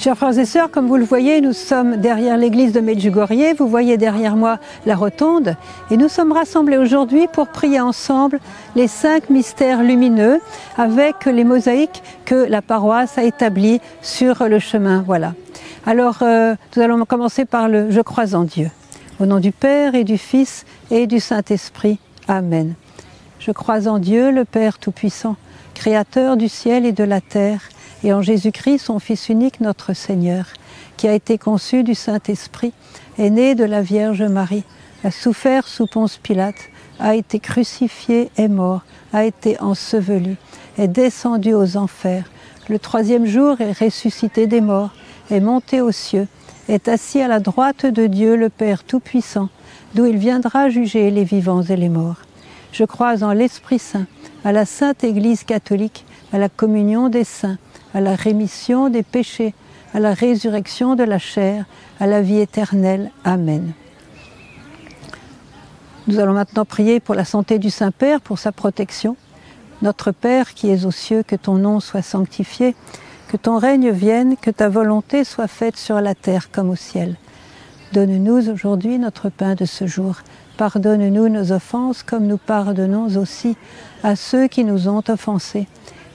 Chers frères et sœurs, comme vous le voyez, nous sommes derrière l'église de Medjugorje. Vous voyez derrière moi la rotonde. Et nous sommes rassemblés aujourd'hui pour prier ensemble les cinq mystères lumineux avec les mosaïques que la paroisse a établies sur le chemin. Voilà. Alors, euh, nous allons commencer par le Je crois en Dieu. Au nom du Père et du Fils et du Saint-Esprit. Amen. Je crois en Dieu, le Père Tout-Puissant, Créateur du ciel et de la terre et en Jésus-Christ, son Fils unique, notre Seigneur, qui a été conçu du Saint-Esprit, est né de la Vierge Marie, a souffert sous Ponce Pilate, a été crucifié et mort, a été enseveli, est descendu aux enfers, le troisième jour est ressuscité des morts, est monté aux cieux, est assis à la droite de Dieu le Père Tout-Puissant, d'où il viendra juger les vivants et les morts. Je crois en l'Esprit Saint, à la Sainte Église catholique, à la communion des saints, à la rémission des péchés, à la résurrection de la chair, à la vie éternelle. Amen. Nous allons maintenant prier pour la santé du Saint-Père, pour sa protection. Notre Père qui es aux cieux, que ton nom soit sanctifié, que ton règne vienne, que ta volonté soit faite sur la terre comme au ciel. Donne-nous aujourd'hui notre pain de ce jour. Pardonne-nous nos offenses comme nous pardonnons aussi à ceux qui nous ont offensés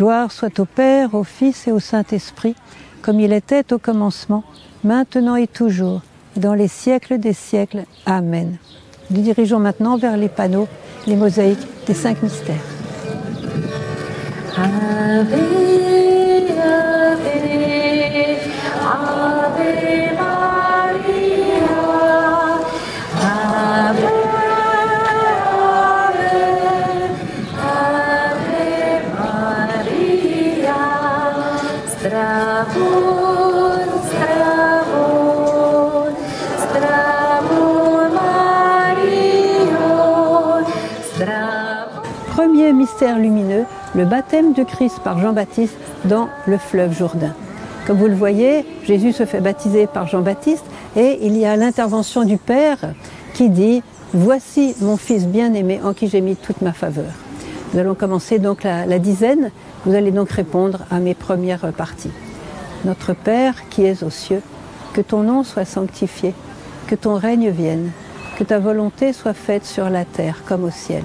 Gloire soit au Père, au Fils et au Saint-Esprit, comme il était au commencement, maintenant et toujours, dans les siècles des siècles. Amen. Nous dirigeons maintenant vers les panneaux, les mosaïques des cinq mystères. Lumineux, le baptême du Christ par Jean-Baptiste dans le fleuve Jourdain. Comme vous le voyez, Jésus se fait baptiser par Jean-Baptiste et il y a l'intervention du Père qui dit Voici mon Fils bien-aimé en qui j'ai mis toute ma faveur. Nous allons commencer donc la, la dizaine. Vous allez donc répondre à mes premières parties. Notre Père qui es aux cieux, que ton nom soit sanctifié, que ton règne vienne, que ta volonté soit faite sur la terre comme au ciel.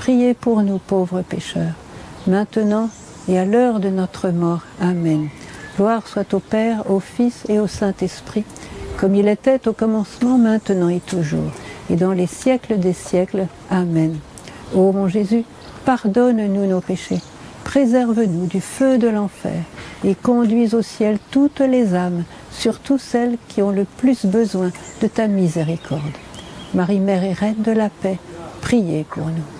priez pour nous pauvres pécheurs, maintenant et à l'heure de notre mort. Amen. Gloire soit au Père, au Fils et au Saint-Esprit, comme il était au commencement, maintenant et toujours, et dans les siècles des siècles. Amen. Ô mon Jésus, pardonne-nous nos péchés préserve-nous du feu de l'enfer et conduis au ciel toutes les âmes, surtout celles qui ont le plus besoin de ta miséricorde. Marie, Mère et Reine de la paix, priez pour nous.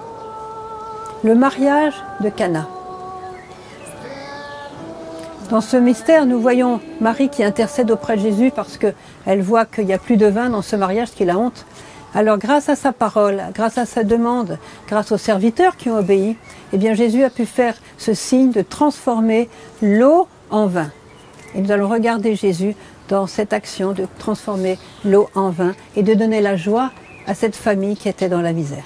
Le mariage de Cana. Dans ce mystère, nous voyons Marie qui intercède auprès de Jésus parce qu'elle voit qu'il n'y a plus de vin dans ce mariage, qu'il a honte. Alors grâce à sa parole, grâce à sa demande, grâce aux serviteurs qui ont obéi, eh bien Jésus a pu faire ce signe de transformer l'eau en vin. Et nous allons regarder Jésus dans cette action de transformer l'eau en vin et de donner la joie à cette famille qui était dans la misère.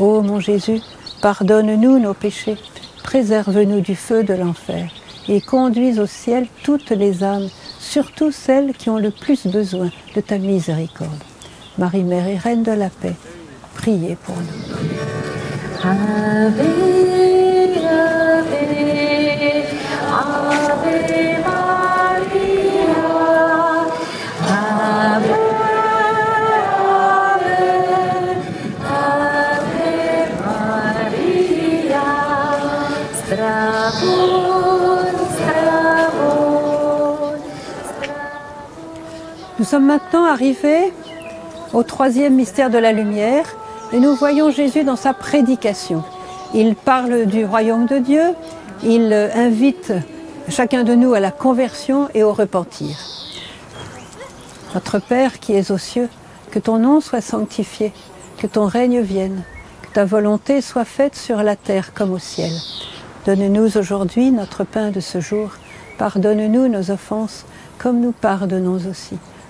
Ô mon Jésus, pardonne-nous nos péchés, préserve-nous du feu de l'enfer, et conduis au ciel toutes les âmes, surtout celles qui ont le plus besoin de ta miséricorde. Marie, Mère et Reine de la paix, priez pour nous. Sommes maintenant arrivés au troisième mystère de la lumière et nous voyons Jésus dans sa prédication. Il parle du royaume de Dieu, il invite chacun de nous à la conversion et au repentir. Notre Père qui es aux cieux, que ton nom soit sanctifié, que ton règne vienne, que ta volonté soit faite sur la terre comme au ciel. Donne-nous aujourd'hui notre pain de ce jour. Pardonne-nous nos offenses, comme nous pardonnons aussi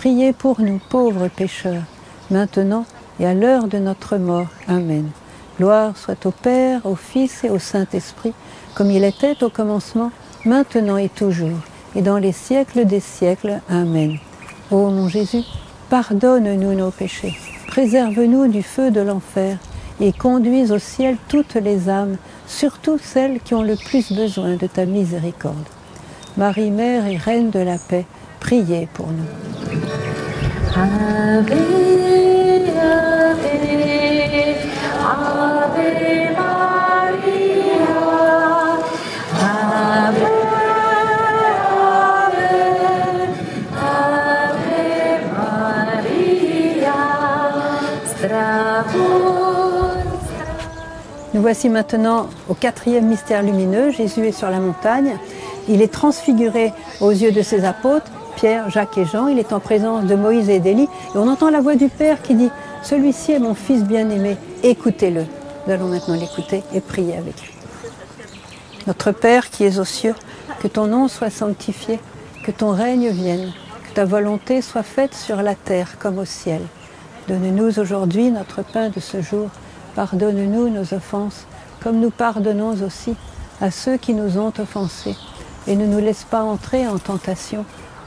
priez pour nous pauvres pécheurs, maintenant et à l'heure de notre mort. Amen. Gloire soit au Père, au Fils et au Saint-Esprit, comme il était au commencement, maintenant et toujours, et dans les siècles des siècles. Amen. Ô mon Jésus, pardonne-nous nos péchés, préserve-nous du feu de l'enfer, et conduis au ciel toutes les âmes, surtout celles qui ont le plus besoin de ta miséricorde. Marie, Mère et Reine de la paix, priez pour nous. Nous voici maintenant au quatrième mystère lumineux. Jésus est sur la montagne. Il est transfiguré aux yeux de ses apôtres, Pierre, Jacques et Jean. Il est en présence de Moïse et d'Élie. Et on entend la voix du Père qui dit Celui-ci est mon Fils bien-aimé, écoutez-le. Nous allons maintenant l'écouter et prier avec lui. Notre Père qui es aux cieux, que ton nom soit sanctifié, que ton règne vienne, que ta volonté soit faite sur la terre comme au ciel. Donne-nous aujourd'hui notre pain de ce jour. Pardonne-nous nos offenses, comme nous pardonnons aussi à ceux qui nous ont offensés. Et ne nous laisse pas entrer en tentation,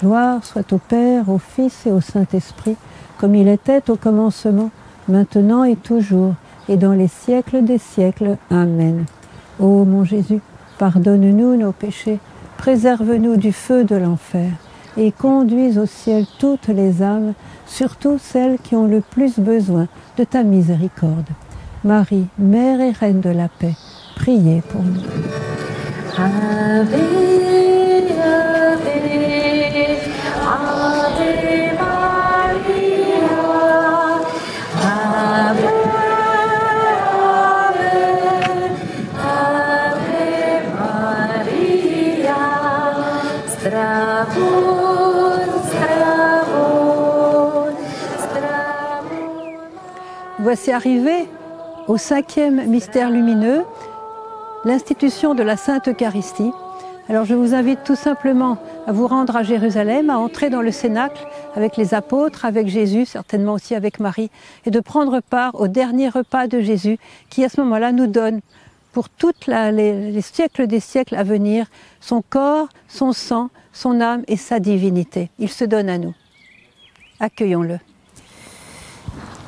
Gloire soit au Père, au Fils et au Saint-Esprit, comme il était au commencement, maintenant et toujours, et dans les siècles des siècles. Amen. Ô mon Jésus, pardonne-nous nos péchés, préserve-nous du feu de l'enfer, et conduise au ciel toutes les âmes, surtout celles qui ont le plus besoin de ta miséricorde. Marie, Mère et Reine de la paix, priez pour nous. Voici arrivé au cinquième mystère lumineux, l'institution de la Sainte Eucharistie. Alors je vous invite tout simplement à vous rendre à Jérusalem, à entrer dans le Cénacle avec les apôtres, avec Jésus, certainement aussi avec Marie, et de prendre part au dernier repas de Jésus qui à ce moment-là nous donne pour tous les, les siècles des siècles à venir son corps, son sang, son âme et sa divinité. Il se donne à nous. Accueillons-le.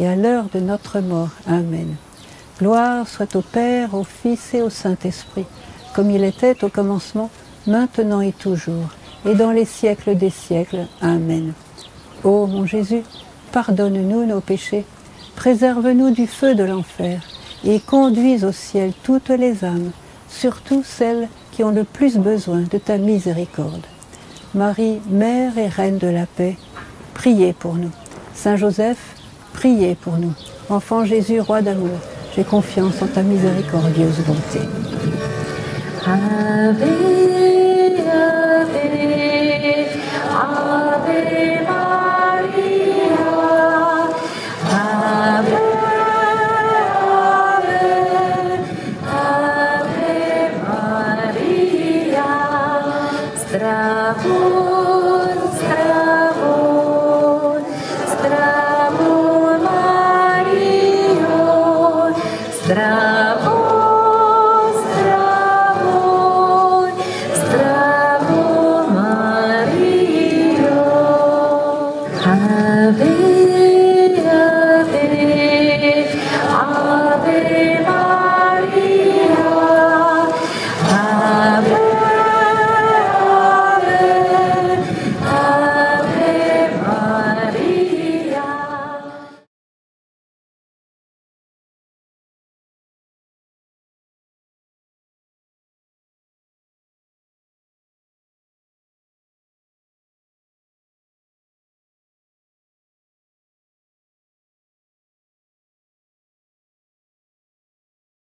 et à l'heure de notre mort. Amen. Gloire soit au Père, au Fils et au Saint-Esprit, comme il était au commencement, maintenant et toujours, et dans les siècles des siècles. Amen. Ô mon Jésus, pardonne-nous nos péchés, préserve-nous du feu de l'enfer, et conduis au ciel toutes les âmes, surtout celles qui ont le plus besoin de ta miséricorde. Marie, Mère et Reine de la paix, priez pour nous. Saint Joseph, Priez pour nous. Enfant Jésus, roi d'amour, j'ai confiance en ta miséricordieuse bonté.